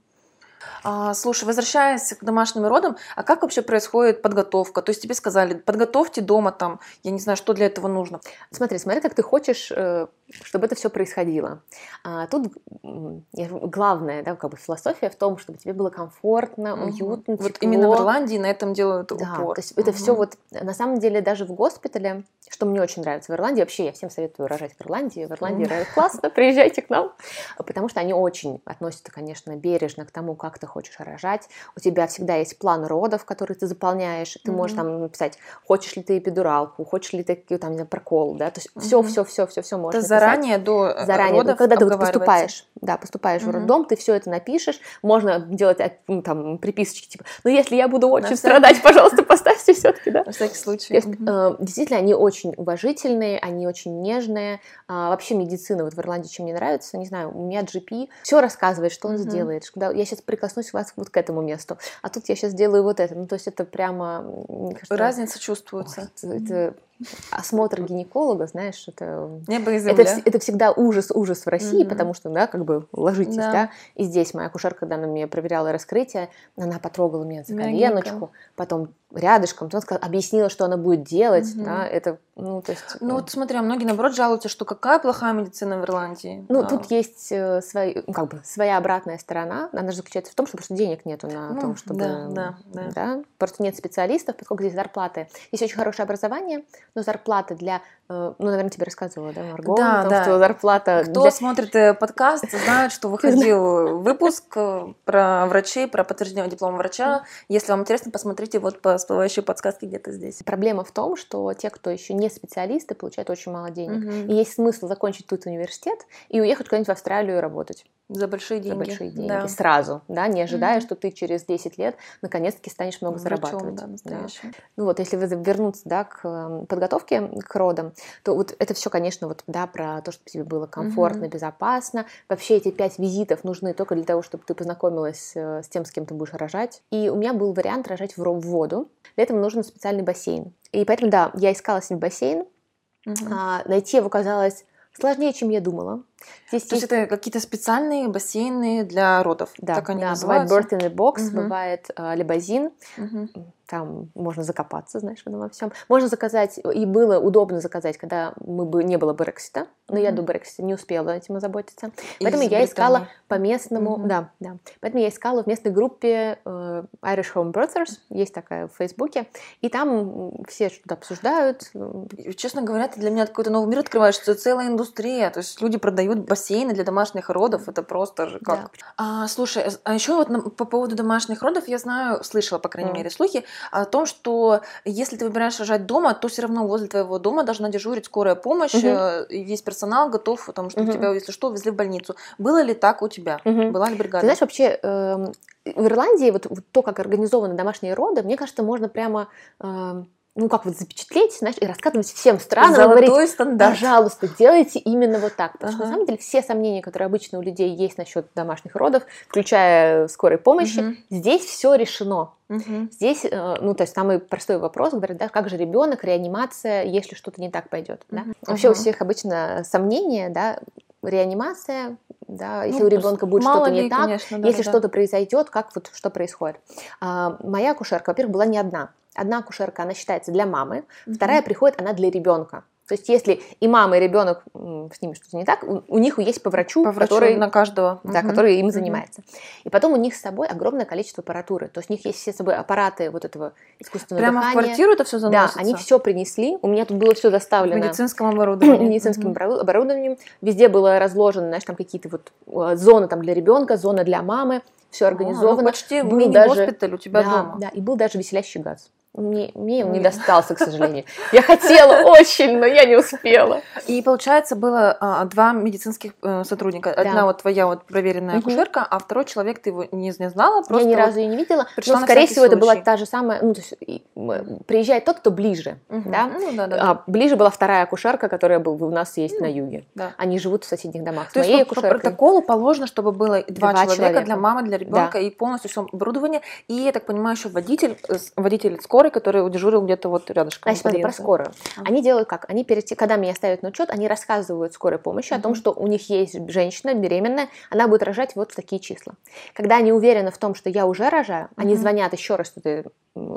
Speaker 1: А, слушай, возвращаясь к домашним родам, а как вообще происходит подготовка? То есть тебе сказали, подготовьте дома там, я не знаю, что для этого нужно.
Speaker 2: Смотри, смотри, как ты хочешь, э, чтобы это все происходило. А, тут главное, да, как бы философия в том, чтобы тебе было комфортно, угу. уютно,
Speaker 1: тепло. Вот именно в Ирландии на этом делают
Speaker 2: да, упор. То есть угу. это все вот, на самом деле, даже в госпитале, что мне очень нравится в Ирландии, вообще я всем советую рожать в Ирландии, в Ирландии mm. классно, [laughs] приезжайте к нам, потому что они очень относятся, конечно, бережно к тому, как ты хочешь рожать. У тебя всегда есть план родов, который ты заполняешь, ты можешь там написать, хочешь ли ты эпидуралку, хочешь ли ты там, не знаю, прокол, да, то есть mm-hmm. все, все, все, все, все можно.
Speaker 1: Заранее до э,
Speaker 2: заранее, родов когда ты вот поступаешь, да, поступаешь mm-hmm. в роддом, ты все это напишешь, можно делать ну, там приписочки типа, ну если я буду очень На страдать, [laughs] пожалуйста, поставьте все-таки, да.
Speaker 1: На всякий случай.
Speaker 2: Есть, mm-hmm. э, действительно, они очень уважительные, они очень нежные. А, вообще медицина вот в Ирландии, чем мне нравится, не знаю, у меня GP все рассказывает, что он mm-hmm. сделает. Когда я сейчас прикоснусь вас вот к этому месту, а тут я сейчас делаю вот это. Ну, то есть это прямо...
Speaker 1: Кажется, Разница чувствуется.
Speaker 2: Это, это осмотр гинеколога, знаешь, это, Небо и это, это всегда ужас, ужас в России, mm-hmm. потому что, да, как бы ложитесь, да. да, и здесь моя акушерка, когда она мне проверяла раскрытие, она потрогала меня за коленочку, потом рядышком, сказала, объяснила, что она будет делать, mm-hmm. да, это, ну, то есть...
Speaker 1: Ну, вот смотри, а многие, наоборот, жалуются, что какая плохая медицина в Ирландии.
Speaker 2: Ну, да. тут есть э, свои, ну, как бы, своя обратная сторона, она же заключается в том, что просто денег нету на ну, том, чтобы... Да, да, да. да. Просто нет специалистов, поскольку здесь зарплаты. Есть очень хорошее образование, но зарплата для, э, ну, наверное, тебе рассказывала, да, Марго?
Speaker 1: Да, том, да.
Speaker 2: Что зарплата
Speaker 1: Кто для... смотрит э, подкаст, знает, что выходил выпуск э, про врачей, про подтверждение диплома врача. Если вам интересно, посмотрите вот по всплывающей подсказке где-то здесь.
Speaker 2: Проблема в том, что те, кто еще не специалисты, получают очень мало денег. Угу. И есть смысл закончить тут университет и уехать куда-нибудь в Австралию работать.
Speaker 1: За большие деньги.
Speaker 2: За большие деньги. Да. Сразу, да, не ожидая, mm что ты через 10 лет наконец-таки станешь много Врачом, зарабатывать. Да, да. Ну вот, если вы вернуться, да, к эм, подготовке к родам, то вот это все, конечно, вот, да, про то, чтобы тебе было комфортно, mm безопасно. Вообще эти пять визитов нужны только для того, чтобы ты познакомилась э, с тем, с кем ты будешь рожать. И у меня был вариант рожать в воду. Для этого нужен специальный бассейн. И поэтому, да, я искала себе бассейн. mm А, найти его казалось сложнее, чем я думала
Speaker 1: Здесь То есть это какие-то специальные бассейны для родов?
Speaker 2: Да, так они да называются? бывает birth in a box, угу. бывает э, либазин. Угу там можно закопаться, знаешь, в этом во всем. Можно заказать, и было удобно заказать, когда мы бы не было Брексита, но mm-hmm. я до Брексита не успела этим озаботиться. Поэтому Из я искала по местному, mm-hmm. да, да. Поэтому я искала в местной группе э, Irish Home Birthers, есть такая в Фейсбуке, и там все что-то обсуждают.
Speaker 1: Честно говоря, ты для меня какой-то новый мир открываешь, что целая индустрия, то есть люди продают бассейны для домашних родов, это просто же как. Да. А, слушай, а еще вот по поводу домашних родов я знаю, слышала, по крайней mm. мере, слухи, о том, что если ты выбираешь рожать дома, то все равно возле твоего дома должна дежурить скорая помощь, угу. и весь персонал готов, потому что угу. тебя, если что, везли в больницу. Было ли так у тебя? Угу. Была ли бригада?
Speaker 2: Ты знаешь, вообще э, в Ирландии вот, вот то, как организованы домашние роды, мне кажется, можно прямо... Э, ну, как вот запечатлеть, знаешь, и рассказывать всем странам, Золотой говорить, стандарт. пожалуйста, делайте именно вот так. Потому ага. что, на самом деле, все сомнения, которые обычно у людей есть насчет домашних родов, включая скорой помощи, угу. здесь все решено. Угу. Здесь, э, ну, то есть самый простой вопрос, говорят, да, как же ребенок, реанимация, если что-то не так пойдет, да? Угу. Вообще у всех обычно сомнения, да, реанимация, да, если ну, у ребенка будет что-то не так, конечно, да, если да. что-то произойдет, как вот что происходит. А, моя акушерка, во-первых, была не одна. Одна акушерка, она считается для мамы, угу. вторая приходит, она для ребенка. То есть, если и мама, и ребенок с ними что-то не так, у, у них есть по врачу,
Speaker 1: по врачу который, на каждого,
Speaker 2: да, угу. который им занимается. Угу. И потом у них с собой огромное количество аппаратуры. То есть у них есть все с собой аппараты вот этого искусственного
Speaker 1: Прямо
Speaker 2: дыхания.
Speaker 1: в квартиру это все заносится?
Speaker 2: Да, они все принесли. У меня тут было все заставлено.
Speaker 1: Медицинским [clears throat] оборудованием.
Speaker 2: Медицинским угу. оборудованием. Везде было разложено, знаешь, там какие-то вот э, зоны там для ребенка, зона для мамы. Все организовано. А, ну
Speaker 1: почти был мини-госпиталь у тебя
Speaker 2: да,
Speaker 1: дома.
Speaker 2: Да, и был даже веселящий газ. Мне, мне он не достался, к сожалению. [laughs] Я хотела очень, но я не успела.
Speaker 1: И получается, было а, два медицинских э, сотрудника. Да. Одна вот твоя вот проверенная угу. акушерка, а второй человек ты его не, не знала?
Speaker 2: Просто я ни разу ее не видела. Но, скорее всего, случай. это была та же самая... Ну, то есть, приезжает тот, кто ближе. Угу. Да? Ну, да, да, а, ближе была вторая акушерка, которая был, у нас есть ну, на юге. Да. Они живут в соседних домах.
Speaker 1: То есть по, по протоколу положено, чтобы было два, два человека, человека для мамы, для ребенка да. и полностью все оборудование. И, я так понимаю, еще водитель, э, водитель скорой скорой, который дежурил где-то вот рядышком.
Speaker 2: Значит, смотри, про скорую. Они делают как? Они перед тем, когда меня ставят на учет, они рассказывают скорой помощи угу. о том, что у них есть женщина беременная, она будет рожать вот в такие числа. Когда они уверены в том, что я уже рожаю, угу. они звонят еще раз туда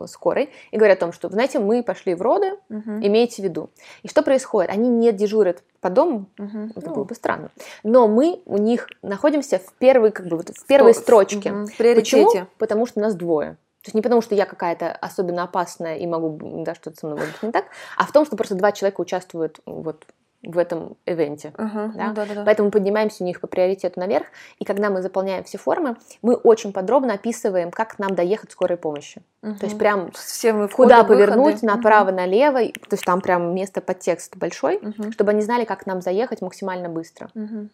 Speaker 2: скорой и говорят о том, что, знаете, мы пошли в роды, угу. имейте в виду. И что происходит? Они не дежурят по дому, угу. это было бы странно. Но мы у них находимся в первой, как бы, вот, в первой Сто... строчке. Угу. Почему? Потому что нас двое. То есть не потому, что я какая-то особенно опасная и могу, да, что-то со мной будет не так, а в том, что просто два человека участвуют вот в этом ивенте. Uh-huh, да? Ну, да, да, да. Поэтому мы поднимаемся у них по приоритету наверх, и когда мы заполняем все формы, мы очень подробно описываем, как нам доехать скорой помощи. Uh-huh. То есть прям все входы, куда повернуть, выходы. направо, uh-huh. налево, то есть там прям место под текст большой, uh-huh. чтобы они знали, как нам заехать максимально быстро. Uh-huh.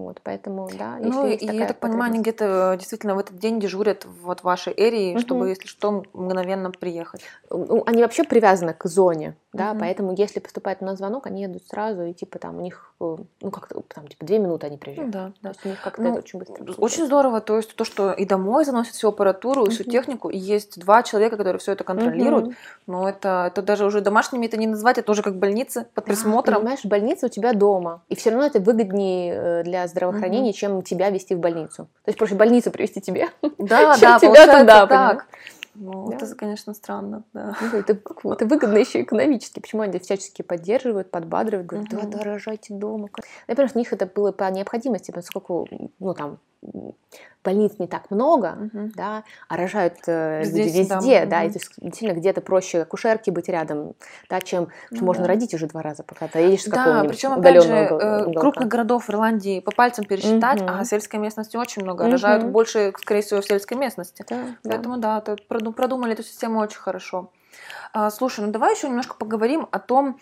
Speaker 2: Вот, поэтому, да,
Speaker 1: Ну, и я так понимаю, они где-то действительно в этот день дежурят вот в вашей эрии, угу. чтобы, если что, мгновенно приехать.
Speaker 2: Ну, они вообще привязаны к зоне, да, угу. поэтому если поступает на звонок, они едут сразу, и типа там у них, э, ну, как-то там, типа, две минуты они приезжают. Ну, да, да. То есть у них как-то ну, это очень быстро.
Speaker 1: Очень здорово, то есть то, что и домой заносят всю аппаратуру, и всю технику, и есть два человека, которые все это контролируют, угу. но это, это даже уже домашними это не назвать, это уже как больница под да, присмотром.
Speaker 2: понимаешь, больница у тебя дома, и все равно это выгоднее э, для здравоохранения, угу. чем тебя вести в больницу. То есть проще больницу привести тебе,
Speaker 1: да, [laughs] чем да, тебя туда. Так. Ну, да. это, конечно, странно, да.
Speaker 2: Ну, это, это выгодно еще экономически. Почему они всячески поддерживают, подбадривают, говорят, да, да, рожайте дома. Например, у них это было по необходимости, поскольку, ну, там, больниц не так много, угу. да, а рожают э, Здесь, люди везде, да, да угу. и то есть, действительно где-то проще акушерке быть рядом, да, чем ну, можно да. родить уже два раза, пока ты едешь с
Speaker 1: да, причем, опять же, э, крупных городов Ирландии по пальцам пересчитать, угу. а сельской местности очень много, угу. рожают больше, скорее всего, в сельской местности. Да, Поэтому, да, да продумали эту систему очень хорошо. А, слушай, ну давай еще немножко поговорим о том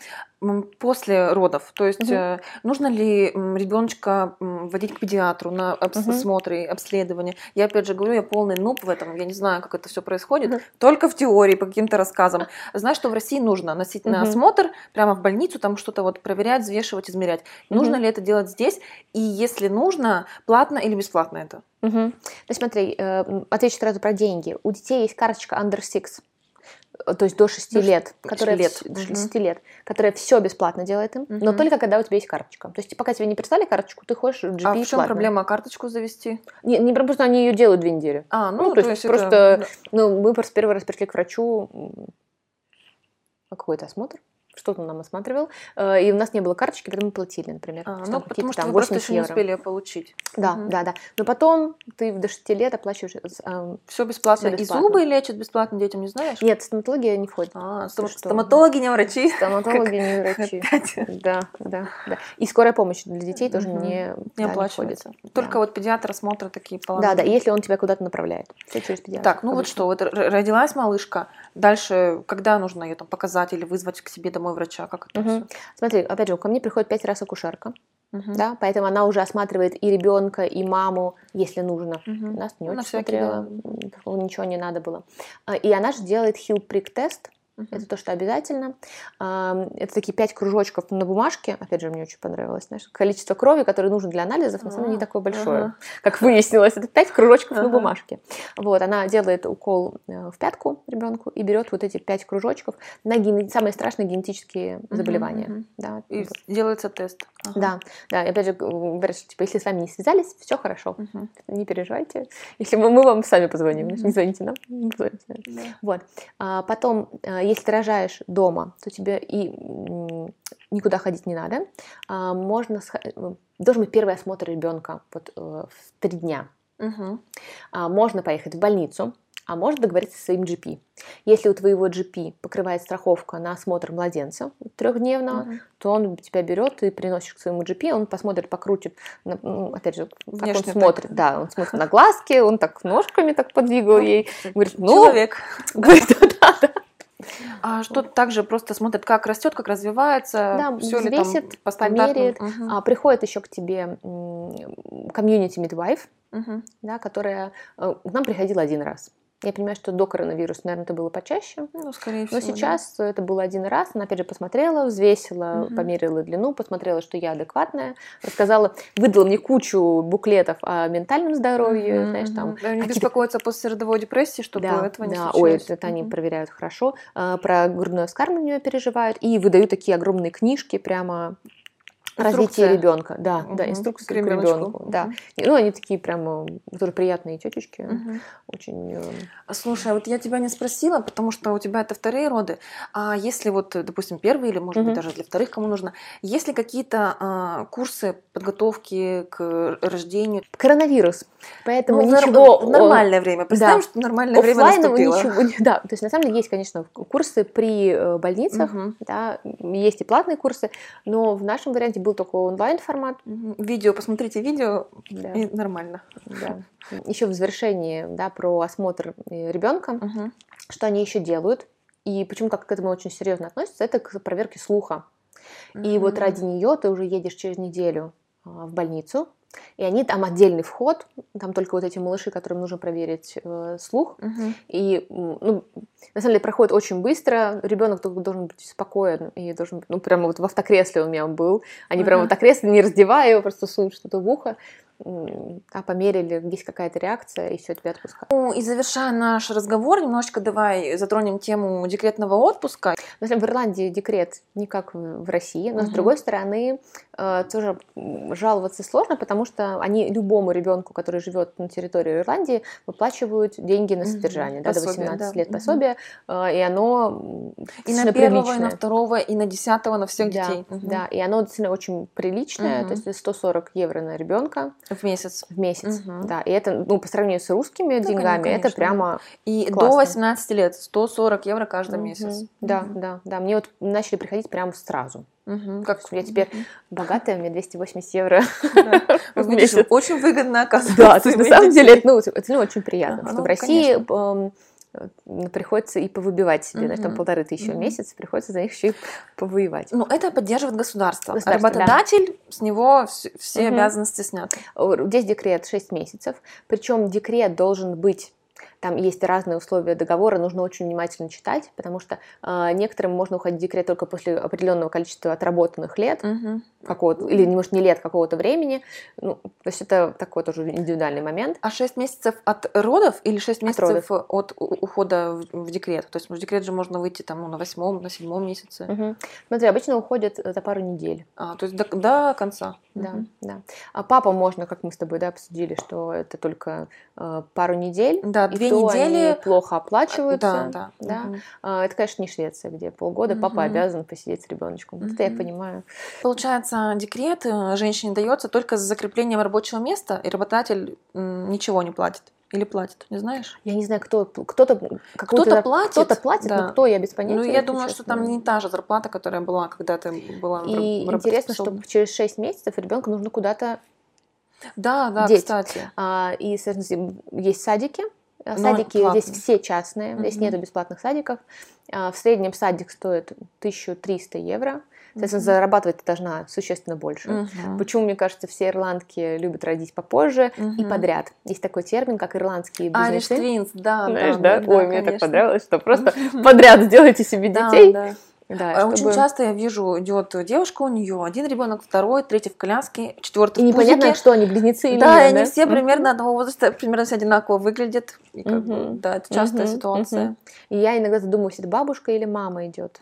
Speaker 1: после родов. То есть угу. нужно ли ребеночка водить к педиатру на осмотры, угу. обследования. Я опять же говорю, я полный нуб в этом, я не знаю, как это все происходит. Угу. Только в теории, по каким-то рассказам. Знаю, что в России нужно носить угу. на осмотр прямо в больницу, там что-то вот проверять, взвешивать, измерять. Угу. Нужно ли это делать здесь? И если нужно, платно или бесплатно это?
Speaker 2: Угу. Ну смотри, э, отвечу сразу про деньги. У детей есть карточка Under Six то есть до 6 до лет, которая лет. До 6 угу. лет, которая все бесплатно делает им, угу. но только когда у тебя есть карточка. То есть пока тебе не прислали карточку, ты хочешь GP
Speaker 1: А в чем платно. проблема карточку завести?
Speaker 2: Не, не просто они ее делают две недели.
Speaker 1: А, ну, ну
Speaker 2: то, то есть, есть просто, это... ну, мы просто первый раз пришли к врачу на какой-то осмотр, что-то нам осматривал, э, и у нас не было карточки, поэтому мы платили, например.
Speaker 1: А, ну, потому что там, вы просто еще не успели ее получить.
Speaker 2: Да, угу. да, да. Но потом ты до 6 лет оплачиваешь...
Speaker 1: Э, все бесплатно. Все бесплатно. И зубы лечат бесплатно детям, не знаешь?
Speaker 2: Нет, стоматология не входит.
Speaker 1: А, стом... стоматологи не врачи. [laughs]
Speaker 2: Стоматологи не врачи. Да, да, да. И скорая помощь для детей тоже не,
Speaker 1: не оплачивается. Только вот педиатр осмотра такие
Speaker 2: положения. Да, да, если он тебя куда-то направляет. Все через педиатра.
Speaker 1: Так, ну вот что, вот родилась малышка, дальше когда нужно ее там показать или вызвать к себе домой врача? Как это
Speaker 2: Угу. Смотри, опять же, ко мне приходит пять раз акушерка, угу. да, поэтому она уже осматривает и ребенка, и маму, если нужно. Угу. Нас не очень смотрела, да. ничего не надо было. А, и она же делает хил-прик-тест, Uh-huh. Это то, что обязательно. Это такие пять кружочков на бумажке. Опять же, мне очень понравилось. Знаешь, количество крови, которое нужно для анализов, на самом деле не такое большое, uh-huh. как выяснилось. Это пять кружочков uh-huh. на бумажке. Вот, она делает укол э, в пятку ребенку и берет вот эти пять кружочков на ген... самые страшные генетические заболевания.
Speaker 1: Да, и делается тест.
Speaker 2: Да, да. И опять же, говорят, что типа, если с вами не связались, все хорошо. Не переживайте. Если мы, мы вам сами позвоним, не звоните нам. Uh-huh. Вот. А потом э, если ты рожаешь дома, то тебе и никуда ходить не надо. А, можно э, должен быть первый осмотр ребенка вот, э, в три дня. Угу. Можно поехать в больницу, а можно договориться со своим GP. Если у твоего GP покрывает страховка на осмотр младенца трехдневного, угу. то он тебя берет и приносишь к своему GP, он посмотрит, покрутит, ну, опять же, как он смотрит, так. да, он смотрит на глазки, он так ножками так подвигал ей,
Speaker 1: говорит, ну, человек, говорит, а что также просто смотрят, как растет, как развивается,
Speaker 2: да, все ли там по померяет. Угу. А, приходит еще к тебе комьюнити midwife, угу. да, которая э, к нам приходила один раз. Я понимаю, что до коронавируса, наверное, это было почаще.
Speaker 1: Ну, скорее всего.
Speaker 2: Но сейчас да. это было один раз. Она опять же посмотрела, взвесила, угу. померила длину, посмотрела, что я адекватная, рассказала, выдала мне кучу буклетов о ментальном здоровье, угу, знаешь, там.
Speaker 1: Да, они беспокоятся после родовой депрессии, чтобы да, этого не да.
Speaker 2: случилось. Ой, это угу. они проверяют хорошо. А, про грудное вскармливание переживают и выдают такие огромные книжки прямо развитие ребенка, да, угу. да, инструкция к, к ребенку, да. Ну, они такие прямо тоже приятные тетечки, угу. очень. Э,
Speaker 1: Слушай, а вот я тебя не спросила, потому что у тебя это вторые роды. А если вот, допустим, первые или, может угу. быть, даже для вторых, кому нужно, есть ли какие-то а, курсы подготовки к рождению?
Speaker 2: Коронавирус, поэтому ну, ничего.
Speaker 1: В нормальное время. Представим, да. что нормальное время наступило.
Speaker 2: Ничего, да, то есть на самом деле есть, конечно, курсы при э, больницах, угу. да, есть и платные курсы, но в нашем варианте был только онлайн формат.
Speaker 1: Видео, посмотрите видео, да. и нормально.
Speaker 2: Да. Еще в завершении, да, про осмотр э, ребенка, угу. что они еще делают, и почему как к этому очень серьезно относятся, это к проверке слуха. Угу. И вот ради нее ты уже едешь через неделю а, в больницу, и они там отдельный вход, там только вот эти малыши, которым нужно проверить э, слух. Угу. И ну, на самом деле проходит очень быстро. Ребенок должен быть спокоен и должен ну, прямо вот в автокресле у меня был. Они угу. прямо в автокресле, не раздевая его, просто суют что-то в ухо а померили, есть какая-то реакция, и все, тебя отпускают.
Speaker 1: Ну, и завершая наш разговор, немножечко давай затронем тему декретного отпуска.
Speaker 2: В Ирландии декрет не как в России, но угу. с другой стороны э, тоже жаловаться сложно, потому что они любому ребенку, который живет на территории Ирландии, выплачивают деньги на содержание, угу. да, пособие, до 18 да. лет пособия, угу. и оно
Speaker 1: и на первого, приличное. и на второго, и на десятого, на всех
Speaker 2: да,
Speaker 1: детей.
Speaker 2: Угу. Да, и оно действительно очень приличное, угу. то есть 140 евро на ребенка.
Speaker 1: В месяц.
Speaker 2: В месяц, угу. да. И это, ну, по сравнению с русскими ну, деньгами, конечно. это прямо
Speaker 1: И классно. до 18 лет 140 евро каждый угу. месяц.
Speaker 2: Да, угу. да, да. Мне вот начали приходить прямо сразу. Угу. Как я теперь угу. богатая, мне 280 евро [laughs] [laughs]
Speaker 1: в месяц. Очень выгодно оказывается. Да,
Speaker 2: на [laughs] самом деле ну, это ну, очень приятно, что в ну, России приходится и повыбивать себе, знаешь, там полторы тысячи в месяц, приходится за них еще и повоевать.
Speaker 1: Ну, это поддерживает государство. государство Работодатель, да. с него все, обязанности сняты.
Speaker 2: Здесь декрет 6 месяцев, причем декрет должен быть Там есть разные условия договора, нужно очень внимательно читать, потому что э, некоторым можно уходить в декрет только после определенного количества отработанных лет, угу. какого-то, или, может, не лет, какого-то времени. Ну, то есть это такой тоже индивидуальный момент.
Speaker 1: А 6 месяцев от родов или 6 месяцев от, от ухода в, в декрет? То есть в декрет же можно выйти там, ну, на восьмом, на седьмом месяце.
Speaker 2: Угу. Смотри, обычно уходят за пару недель.
Speaker 1: А, то есть до, до конца.
Speaker 2: Да, угу. да. А папа можно, как мы с тобой да, обсудили, что это только э, пару недель.
Speaker 1: Да, две недели.
Speaker 2: Они плохо оплачиваются.
Speaker 1: Да, да.
Speaker 2: да. Угу. А, это, конечно, не Швеция, где полгода угу. папа обязан посидеть с ребеночком. Вот угу. это я понимаю.
Speaker 1: Получается, декрет э, женщине дается только с закреплением рабочего места, и работодатель ничего не платит. Или платит, не знаешь?
Speaker 2: Я не знаю, кто кто-то
Speaker 1: кто-то платит,
Speaker 2: кто-то платит, да. но кто я без понятия.
Speaker 1: Ну я думаю, что там не та же зарплата, которая была когда-то была.
Speaker 2: И в интересно, что через 6 месяцев ребенка нужно куда-то
Speaker 1: да, да, деть. кстати.
Speaker 2: А, и, соответственно, есть садики. Но Садики здесь все частные, mm-hmm. здесь нету бесплатных садиков. А, в среднем садик стоит 1300 евро. Соответственно, mm-hmm. зарабатывать ты должна существенно больше. Mm-hmm. Почему, мне кажется, все ирландки любят родить попозже mm-hmm. и подряд. Есть такой термин, как ирландские бизнесы.
Speaker 1: Irish twins, да.
Speaker 2: Знаешь, да? да? Ой, да, мне так понравилось, что просто [laughs] подряд сделайте себе детей. Да, да.
Speaker 1: Да, а Очень часто я вижу, идет девушка у нее, один ребенок, второй, третий в коляске, четвертый
Speaker 2: и
Speaker 1: в пузике.
Speaker 2: непонятно, что они близнецы или
Speaker 1: да,
Speaker 2: нет,
Speaker 1: они все примерно одного возраста, примерно все одинаково выглядят. И как бы, да, это частая ситуация.
Speaker 2: И я иногда задумываюсь, это бабушка или мама идет.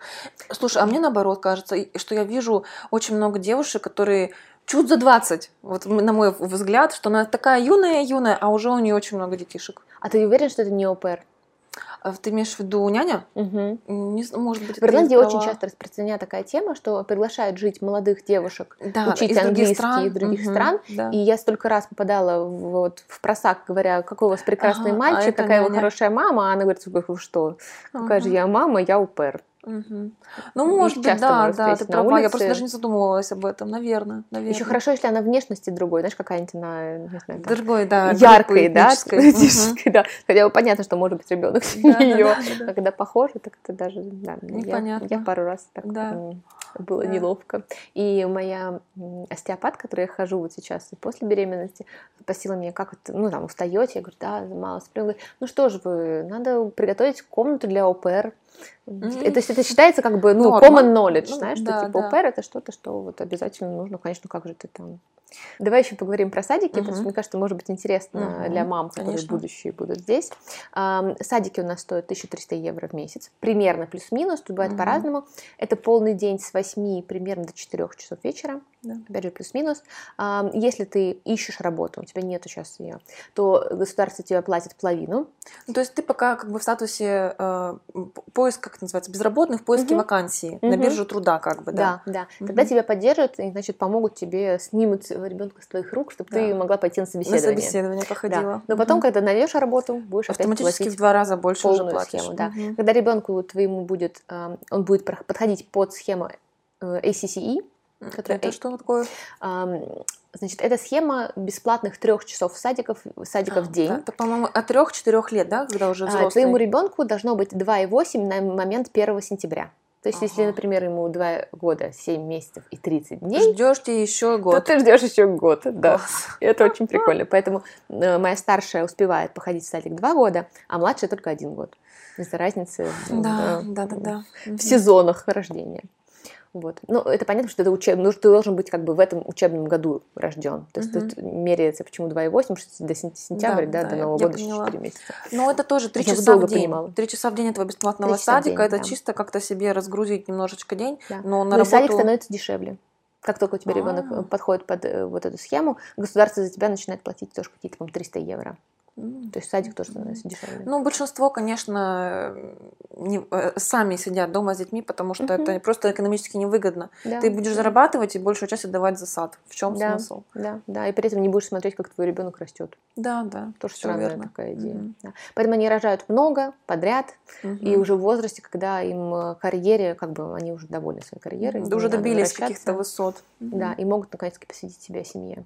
Speaker 2: [laughs]
Speaker 1: Слушай, а мне наоборот кажется, что я вижу очень много девушек, которые чуть за 20, вот на мой взгляд, что она такая юная-юная, а уже у нее очень много детишек.
Speaker 2: А ты уверен, что это не ОПР?
Speaker 1: А ты имеешь в виду няня?
Speaker 2: Угу.
Speaker 1: Не, может быть,
Speaker 2: в Ирландии очень часто распространена такая тема, что приглашают жить молодых девушек, да, учить английский стран. из других угу, стран. Да. И я столько раз попадала вот, в просак, говоря, какой у вас прекрасный ага, мальчик, а какая няня. вы хорошая мама. А она говорит, вы что, какая ага. же я мама, я упер.
Speaker 1: Угу. Ну, может быть, да, да, ты права. Улице. Я просто даже не задумывалась об этом, наверное. наверное.
Speaker 2: Еще хорошо, если она внешности другой, знаешь, какая-нибудь она,
Speaker 1: не знаю, там, Другой, да.
Speaker 2: Яркой, да, угу. да. Хотя бы понятно, что может быть ребенок да, [laughs] ее. Да, да, да. А когда похоже, так это даже, да, я, я пару раз так да. было да. неловко. И моя остеопат, которой я хожу вот сейчас после беременности, спросила меня, как вот, ну, там, устаете? Я говорю, да, мало сплю. Говорит, ну что же вы, надо приготовить комнату для ОПР. Mm-hmm. Это, это считается как бы, ну, Норма. common knowledge, ну, знаешь, да, что типа да. ОПР это что-то, что вот обязательно нужно, конечно, как же ты там Давай еще поговорим про садики, uh-huh. потому что мне кажется, может быть интересно uh-huh. для мам, которые Конечно. будущие будут здесь. Садики у нас стоят 1300 евро в месяц, примерно плюс-минус, тут бывает uh-huh. по-разному. Это полный день с 8 примерно до 4 часов вечера, да. опять же плюс-минус. Если ты ищешь работу, у тебя нету сейчас ее, то государство тебе платит половину.
Speaker 1: Ну, то есть ты пока как бы в статусе э, поиск, как это называется, безработных, в поиске uh-huh. вакансии uh-huh. на биржу труда, как бы,
Speaker 2: да. Да, да. Uh-huh. Тогда тебя поддержат и, значит, помогут тебе снимут ребенка с твоих рук, чтобы да. ты могла пойти на собеседование.
Speaker 1: На собеседование походила. Да.
Speaker 2: Но потом, угу. когда найдешь работу, будешь
Speaker 1: автоматически в два раза больше
Speaker 2: уже платишь. Схему, да. угу. Когда ребенку твоему будет, он будет подходить под схему э, ACCE,
Speaker 1: которая это что такое?
Speaker 2: Значит, это схема бесплатных трех часов садиков, садиков а, в день. Да,
Speaker 1: это, по-моему, от трех-четырех лет, да, когда уже взрослый? А,
Speaker 2: твоему ребенку должно быть 2,8 на момент 1 сентября. То есть, ага. если, например, ему 2 года, 7 месяцев и 30 дней...
Speaker 1: Ждешь ты еще год.
Speaker 2: То ты ждешь еще год, да. Класс. Это очень прикольно. Поэтому э, моя старшая успевает походить в садик 2 года, а младшая только один год. Из-за разницы
Speaker 1: да, да, да, да.
Speaker 2: в сезонах рождения. Вот. Ну, это понятно, что это учеб... ну, ты должен быть как бы в этом учебном году рожден. То есть угу. тут меряется почему 2,8, до сентября, да, да, да до Нового года еще 4 месяца.
Speaker 1: Но это тоже 3 часа в день. Понимала. 3 часа в день этого бесплатного садика, день, это да. чисто как-то себе разгрузить немножечко день. Да. Но на ну, работу...
Speaker 2: садик становится дешевле. Как только у тебя ребенок э, подходит под э, вот эту схему, государство за тебя начинает платить тоже какие-то, по 300 евро. То есть садик тоже становится дешевле.
Speaker 1: Ну, большинство, конечно, не, э, сами сидят дома с детьми, потому что uh-huh. это просто экономически невыгодно. Да. Ты будешь зарабатывать и большую часть отдавать за сад. В чем
Speaker 2: да.
Speaker 1: смысл?
Speaker 2: Да, да. И при этом не будешь смотреть, как твой ребенок растет.
Speaker 1: Да, да.
Speaker 2: Тоже странная верно. такая идея. Uh-huh. Да. Поэтому они рожают много, подряд, uh-huh. и уже в возрасте, когда им э, карьере, как бы они уже довольны своей карьерой.
Speaker 1: Да, уже добились каких-то высот.
Speaker 2: Uh-huh. Да, и могут наконец-таки посвятить себя семье.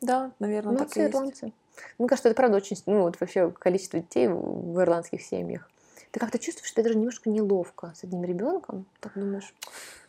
Speaker 1: Да, наверное, Молодцы, так и
Speaker 2: ирландцы. Мне кажется, это правда очень, ну вот вообще количество детей в ирландских семьях. Ты как-то чувствуешь, что это даже немножко неловко с одним ребенком? Так думаешь?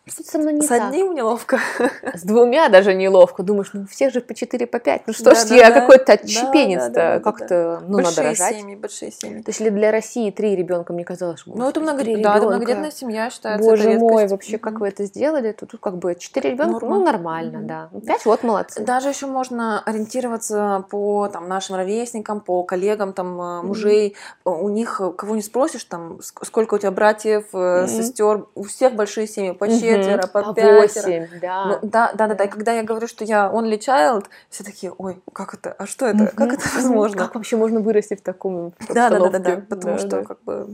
Speaker 2: Что-то со мной не
Speaker 1: С
Speaker 2: так.
Speaker 1: одним неловко. [laughs]
Speaker 2: С двумя даже неловко. Думаешь, ну у всех же по 4, по 5. Ну что
Speaker 1: Да,
Speaker 2: ж
Speaker 1: да,
Speaker 2: я
Speaker 1: да.
Speaker 2: какой-то отщепенец-то.
Speaker 1: да, да,
Speaker 2: Как-то, ну,
Speaker 1: большие
Speaker 2: надо рожать.
Speaker 1: семьи, большие семьи.
Speaker 2: То есть или для России три ребенка, мне казалось,
Speaker 1: Ну, это много... да, это многодетная семья считается.
Speaker 2: Боже мой, вообще, как вы это сделали? Тут, тут как бы четыре ребенка,
Speaker 1: Норма.
Speaker 2: ну, нормально, да. Пять, вот молодцы.
Speaker 1: Даже еще можно ориентироваться по там, нашим ровесникам, по коллегам, там, э, мужей. У них, кого не спросишь, там, ск- сколько у тебя братьев,
Speaker 2: Мгм.
Speaker 1: сестер, у всех большие семьи, по
Speaker 2: Мгм.
Speaker 1: Четверо, по,
Speaker 2: по
Speaker 1: пятеро.
Speaker 2: восемь, да.
Speaker 1: Ну, да, да, да, да.
Speaker 2: Да.
Speaker 1: И когда я говорю, что я only child, все такие, ой, как это, а что это, как это возможно?
Speaker 2: Как вообще можно вырасти в таком
Speaker 1: Да, да, да, да, потому
Speaker 2: Да,
Speaker 1: что,
Speaker 2: да.
Speaker 1: как бы,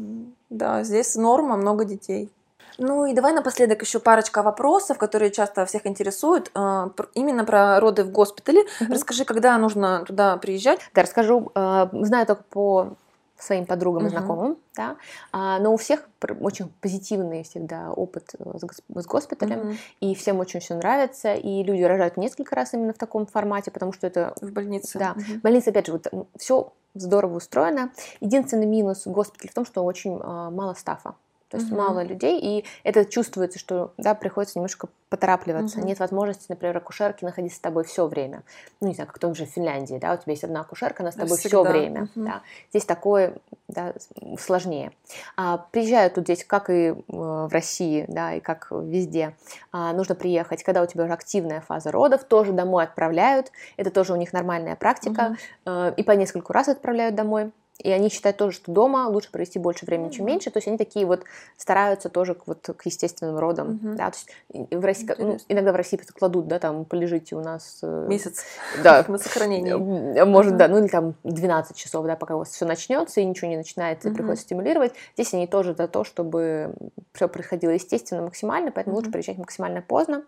Speaker 1: да, здесь норма, много детей. Ну и давай напоследок еще парочка вопросов, которые часто всех интересуют, а, именно про роды в госпитале.
Speaker 2: Мгм.
Speaker 1: Расскажи, когда нужно туда приезжать?
Speaker 2: Да, расскажу, э, знаю только по своим подругам и знакомым, да, А, но у всех очень позитивный всегда опыт э, с гос- с госпиталем, и всем очень все нравится, и люди рожают несколько раз именно в таком формате, потому что это
Speaker 1: В больнице.
Speaker 2: Да.
Speaker 1: Мгм.
Speaker 2: Больница, опять же, вот все здорово устроено. Единственный минус госпиталя в том, что очень а, мало стафа. То есть
Speaker 1: Мгм.
Speaker 2: мало людей, и это чувствуется, что да, приходится немножко поторапливаться.
Speaker 1: Мгм.
Speaker 2: Нет возможности, например, акушерки находиться с тобой все время. Ну, не знаю, как в том же в Финляндии, да, у тебя есть одна акушерка, она с тобой все время.
Speaker 1: Мгм.
Speaker 2: Да. Здесь такое да, сложнее. А, приезжают тут здесь, как и э, в России, да, и как везде. А, нужно приехать, когда у тебя уже активная фаза родов, тоже домой отправляют. Это тоже у них нормальная практика.
Speaker 1: Мгм.
Speaker 2: Э, и по нескольку раз отправляют домой. И они считают тоже, что дома лучше провести больше времени, чем меньше. То есть они такие вот стараются тоже к, вот, к естественным родам.
Speaker 1: Мгм.
Speaker 2: Да, то есть в России, ну, иногда в России кладут, да, там, полежите у нас... э,
Speaker 1: Месяц
Speaker 2: Да, [laughs]
Speaker 1: на сохранении.
Speaker 2: М, Может,
Speaker 1: Мгм.
Speaker 2: да, ну или там 12 часов, да, пока у вас все начнется и ничего не начинается, и
Speaker 1: Мгм.
Speaker 2: приходится стимулировать. Здесь они тоже за то, чтобы все происходило естественно максимально, поэтому лучше
Speaker 1: Мгм.
Speaker 2: приезжать максимально поздно.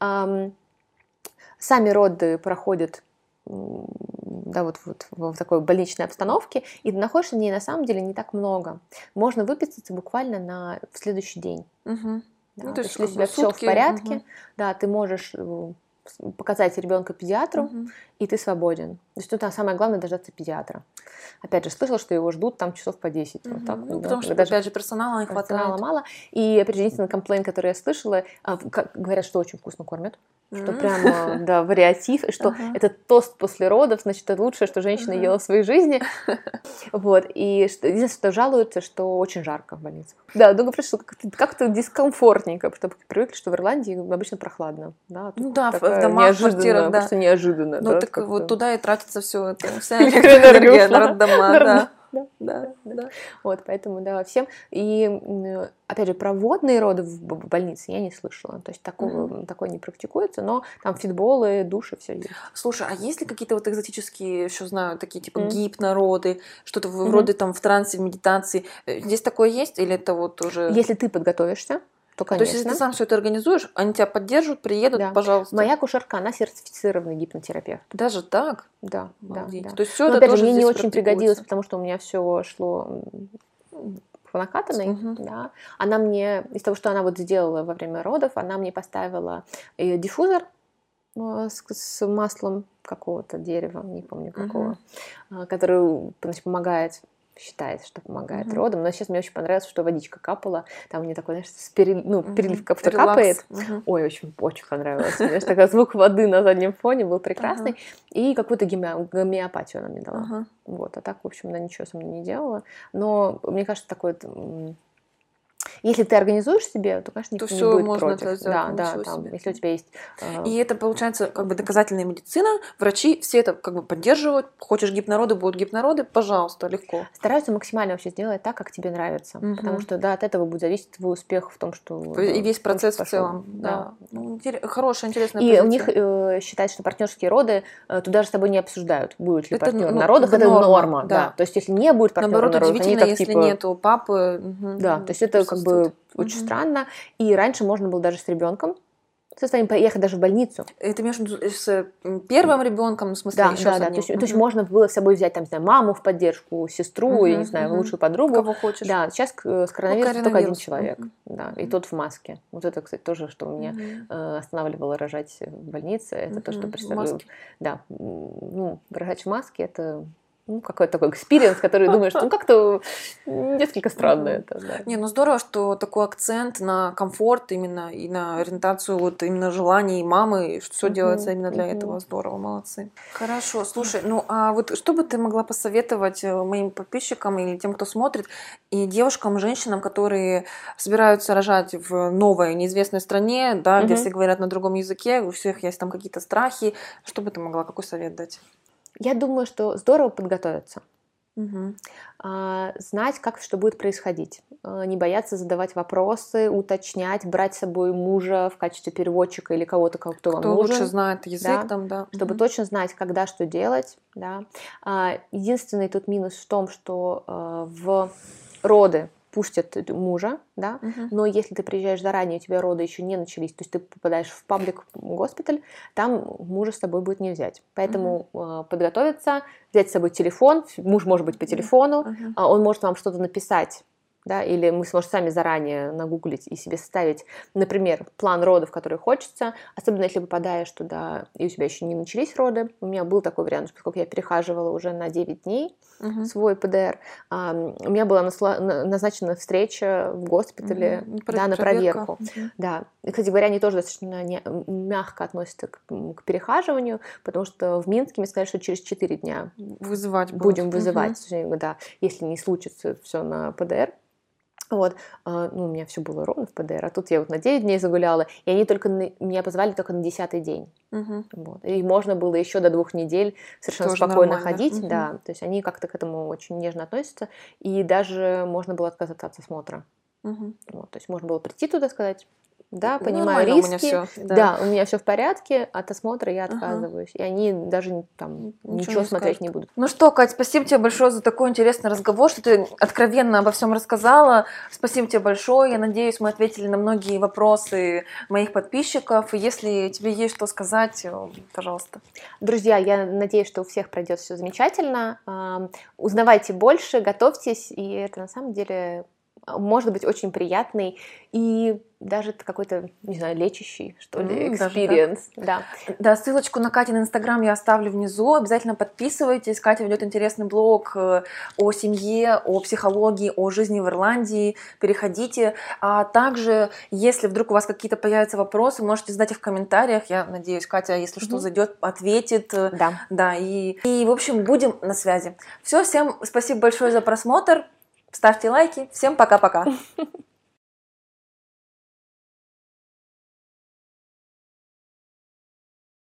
Speaker 2: Ам, Сами роды проходят да, вот, вот в такой больничной обстановке, и находишься в ней на самом деле не так много. Можно выписаться буквально на в следующий день.
Speaker 1: Мгм.
Speaker 2: Да,
Speaker 1: Ну,
Speaker 2: то есть, если у тебя все в порядке,
Speaker 1: мгм.
Speaker 2: да, ты можешь э, показать ребенка педиатру,
Speaker 1: Мгм.
Speaker 2: и ты свободен. То есть тут а, самое главное дождаться педиатра. Опять же, слышала, что его ждут там часов по 10. Вот
Speaker 1: Мгм.
Speaker 2: так,
Speaker 1: Ну,
Speaker 2: вот, да,
Speaker 1: потому что,
Speaker 2: даже
Speaker 1: опять же, персонала не
Speaker 2: персонала
Speaker 1: хватает.
Speaker 2: мало. И, единственный комплейн, который я слышала, а, говорят, что очень вкусно кормят, что
Speaker 1: М.
Speaker 2: прям, а, [laughs] да, вариатив, и что
Speaker 1: Ага.
Speaker 2: это тост после родов, значит, это лучшее, что женщина
Speaker 1: Ага.
Speaker 2: ела в своей жизни. [laughs] Вот, и что, единственное, что жалуются, что очень жарко в больницах. Да, ну, говорят, что как-то, как-то дискомфортненько, потому что привыкли, что в Ирландии обычно прохладно. Да,
Speaker 1: Ну
Speaker 2: тут
Speaker 1: да, в- домах, квартирах, да.
Speaker 2: просто неожиданно.
Speaker 1: Ну,
Speaker 2: да,
Speaker 1: так вот туда и тратится все это. [laughs] Вся
Speaker 2: Электроэнергия
Speaker 1: на роддома, да.
Speaker 2: роддома,
Speaker 1: Да, да.
Speaker 2: Вот, поэтому, да, всем. И, опять же, про водные роды в больнице я не слышала. То есть такого, такое не практикуется, но там фитболы, души, все есть.
Speaker 1: Слушай, а есть ли какие-то вот экзотические, еще знаю, такие типа
Speaker 2: Мгм.
Speaker 1: гипнороды, что-то
Speaker 2: Мгм.
Speaker 1: вроде там в трансе, в медитации? Э, Здесь такое есть или это вот уже...
Speaker 2: Если ты подготовишься, то,
Speaker 1: То есть,
Speaker 2: конечно.
Speaker 1: если ты сам все это организуешь, они тебя поддержат, приедут,
Speaker 2: Да.
Speaker 1: пожалуйста.
Speaker 2: Моя кушерка, она сертифицированный гипнотерапевт.
Speaker 1: Даже так?
Speaker 2: Да, да,
Speaker 1: Обалдеть.
Speaker 2: да.
Speaker 1: То есть все
Speaker 2: Но,
Speaker 1: это
Speaker 2: опять же,
Speaker 1: тоже
Speaker 2: мне не очень пригодилось, потому что у меня все шло по накатанной,
Speaker 1: Мгм.
Speaker 2: да. Она мне, из того, что она вот сделала во время родов, она мне поставила э, диффузор э, с, с маслом какого-то дерева, не помню какого, а, который значит, помогает считается, что помогает
Speaker 1: Мгм.
Speaker 2: родам. Но сейчас мне очень понравилось, что водичка капала. Там мне такой, знаешь, с пере- ну,
Speaker 1: Мгм.
Speaker 2: перелив как-то капает.
Speaker 1: Мгм.
Speaker 2: Ой, очень, очень понравилось. Знаешь, такой звук воды на заднем фоне был прекрасный. И какую-то гомео- гомеопатию она мне дала. Вот, а так, в общем, она ничего со мной не делала. Но мне кажется, такой если ты организуешь себе, то, конечно,
Speaker 1: То
Speaker 2: никто
Speaker 1: всё
Speaker 2: не будет
Speaker 1: можно
Speaker 2: против. да, да, там,
Speaker 1: себе.
Speaker 2: если у тебя есть... э,
Speaker 1: И это получается как бы доказательная медицина. Врачи все это как бы поддерживают. Хочешь гипнороды, будут гипнороды, пожалуйста, легко.
Speaker 2: Стараются максимально вообще сделать так, как тебе нравится.
Speaker 1: Мгм.
Speaker 2: Потому что, да, от этого будет зависеть твой успех в том, что...
Speaker 1: И весь
Speaker 2: в том,
Speaker 1: процесс в
Speaker 2: пошёл.
Speaker 1: целом. Да. Ну, интерес- хорошая, интересная
Speaker 2: И у
Speaker 1: позиция.
Speaker 2: них э, считается, что партнерские роды э, туда же с тобой не обсуждают, будет ли
Speaker 1: Это,
Speaker 2: партнер
Speaker 1: ну,
Speaker 2: на родах,
Speaker 1: это норма,
Speaker 2: норма,
Speaker 1: да.
Speaker 2: да. То есть если не будет партнера
Speaker 1: Наоборот,
Speaker 2: на родах, они
Speaker 1: удивительно,
Speaker 2: так
Speaker 1: если
Speaker 2: типа...
Speaker 1: нету папы. мгм,
Speaker 2: Да, то есть это как бы
Speaker 1: присутствует.
Speaker 2: очень
Speaker 1: Мгм.
Speaker 2: странно. И раньше можно было даже с ребенком со своим поехать даже в больницу.
Speaker 1: Это между с м, первым ребенком, в смысле,
Speaker 2: Да,
Speaker 1: еще
Speaker 2: да,
Speaker 1: с
Speaker 2: да. То есть, то есть можно было с собой взять там, не знаю, маму в поддержку, сестру, я не знаю,
Speaker 1: мгм.
Speaker 2: лучшую подругу.
Speaker 1: Кого хочешь.
Speaker 2: Да, сейчас э, с коронавирусом только один человек.
Speaker 1: мгм.
Speaker 2: Да, и
Speaker 1: Мгм.
Speaker 2: тот в маске. Вот это, кстати, тоже, что меня
Speaker 1: Мгм.
Speaker 2: э, останавливало рожать в больнице. Это то, что представляю. Да, ну, рожать в маске это ну, какой-то такой experience, который думаешь, ну, как-то несколько странно это. Да.
Speaker 1: Не, ну здорово, что такой акцент на комфорт именно и на ориентацию вот именно желаний мамы, что все делается именно для этого. Здорово, молодцы. Хорошо, слушай, ну а вот что бы ты могла посоветовать э, моим подписчикам или тем, кто смотрит, и девушкам, женщинам, которые собираются рожать в новой, неизвестной стране, да, где все говорят на другом языке, у всех есть там какие-то страхи, что бы ты могла, какой совет дать?
Speaker 2: Я думаю, что здорово подготовиться. Угу. Знать, как что будет происходить. А, не бояться задавать вопросы, уточнять, брать с собой мужа в качестве переводчика или кого-то, кто, кто вам нужен.
Speaker 1: лучше знает язык да, там, да.
Speaker 2: Чтобы угу. точно знать, когда что делать. Да. А, единственный тут минус в том, что в роды пустят мужа, да, uh-huh. но если ты приезжаешь заранее, у тебя роды еще не начались, то есть ты попадаешь в паблик госпиталь, там мужа с тобой будет не взять. Поэтому э, подготовиться, взять с собой телефон, муж может быть по телефону, uh-huh. он может вам что-то написать да, или мы сможем сами заранее нагуглить и себе составить, например, план родов, который хочется, особенно если попадаешь туда, и у тебя еще не начались роды. У меня был такой вариант, поскольку я перехаживала уже на 9 дней uh-huh. свой ПДР, а, у меня была назначена встреча в госпитале, uh-huh. да, на проверку. Uh-huh. Да. И, кстати говоря, они тоже достаточно не, мягко относятся к, к перехаживанию, потому что в Минске мне сказали, что через 4 дня
Speaker 1: вызывать
Speaker 2: будем будут. вызывать, uh-huh. да, если не случится все на ПДР. Вот, а, ну, у меня все было ровно в ПДР, а тут я вот на 9 дней загуляла, и они только на, меня позвали только на 10 день. Угу. Вот. И можно было еще до двух недель совершенно Тоже спокойно нормально. ходить, угу. да, то есть они как-то к этому очень нежно относятся, и даже можно было отказаться от осмотра. Угу. Вот, то есть можно было прийти туда сказать, да, понимаю риски. У меня все, да. да, у меня все в порядке, от осмотра я отказываюсь. Ага. И они даже там ничего, ничего не смотреть скажут. не будут.
Speaker 1: Ну что, Кать, спасибо тебе большое за такой интересный разговор, что ты откровенно обо всем рассказала. Спасибо тебе большое. Я надеюсь, мы ответили на многие вопросы моих подписчиков. Если тебе есть что сказать, э, пожалуйста.
Speaker 2: Друзья, я надеюсь, что у всех пройдет все замечательно. Узнавайте больше, готовьтесь, и это на самом деле может быть очень приятный и даже какой-то, не знаю, лечащий, что ли, experience. Mm,
Speaker 1: да. да, ссылочку на Катин Инстаграм я оставлю внизу. Обязательно подписывайтесь. Катя ведет интересный блог э, о семье, о психологии, о жизни в Ирландии. Переходите. А также, если вдруг у вас какие-то появятся вопросы, можете задать их в комментариях. Я надеюсь, Катя, если mm-hmm. что, зайдет, ответит.
Speaker 2: Да.
Speaker 1: Да, и, и, в общем, будем на связи. Все, всем спасибо большое за просмотр. Ставьте лайки. Всем пока-пока. [laughs]